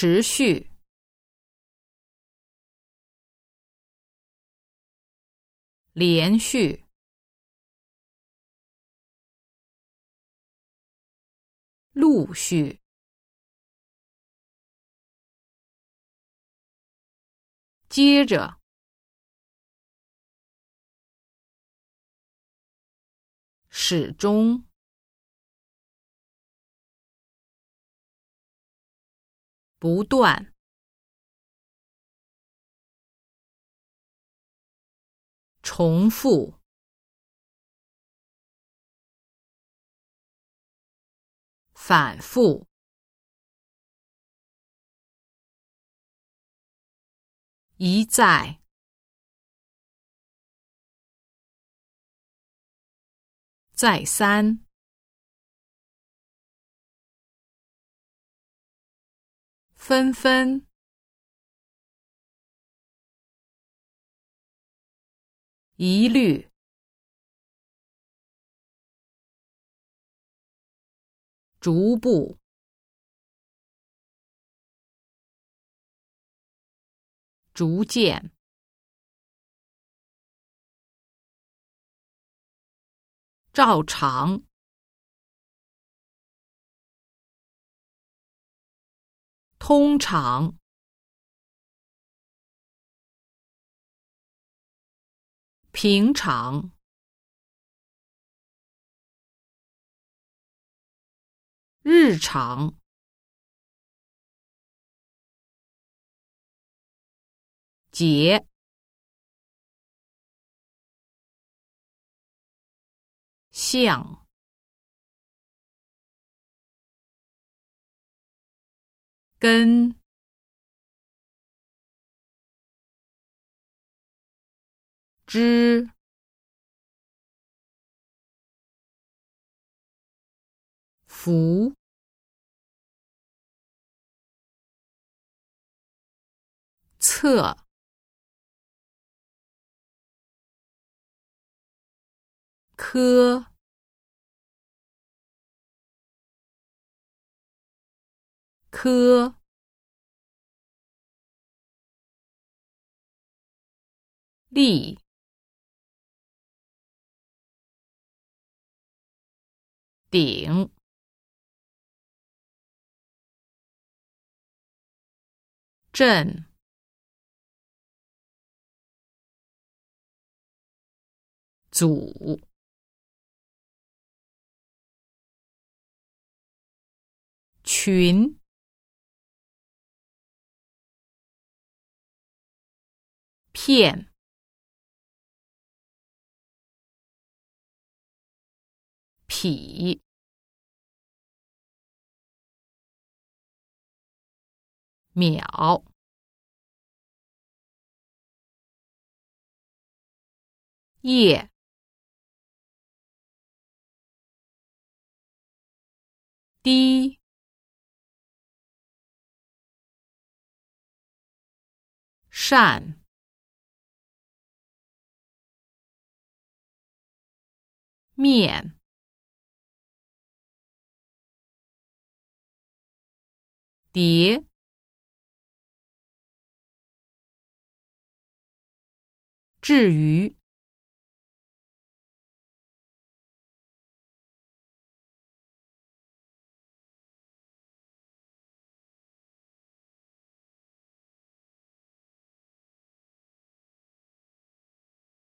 持续，连续，陆续，接着，始终。不断，重复，反复，一再，再三。纷纷，一律，逐步，逐渐，照常。通常，平常，日常，节，像。跟之福测科科。立顶。正组群。片，匹，秒，叶，滴，扇。面，叠，至于。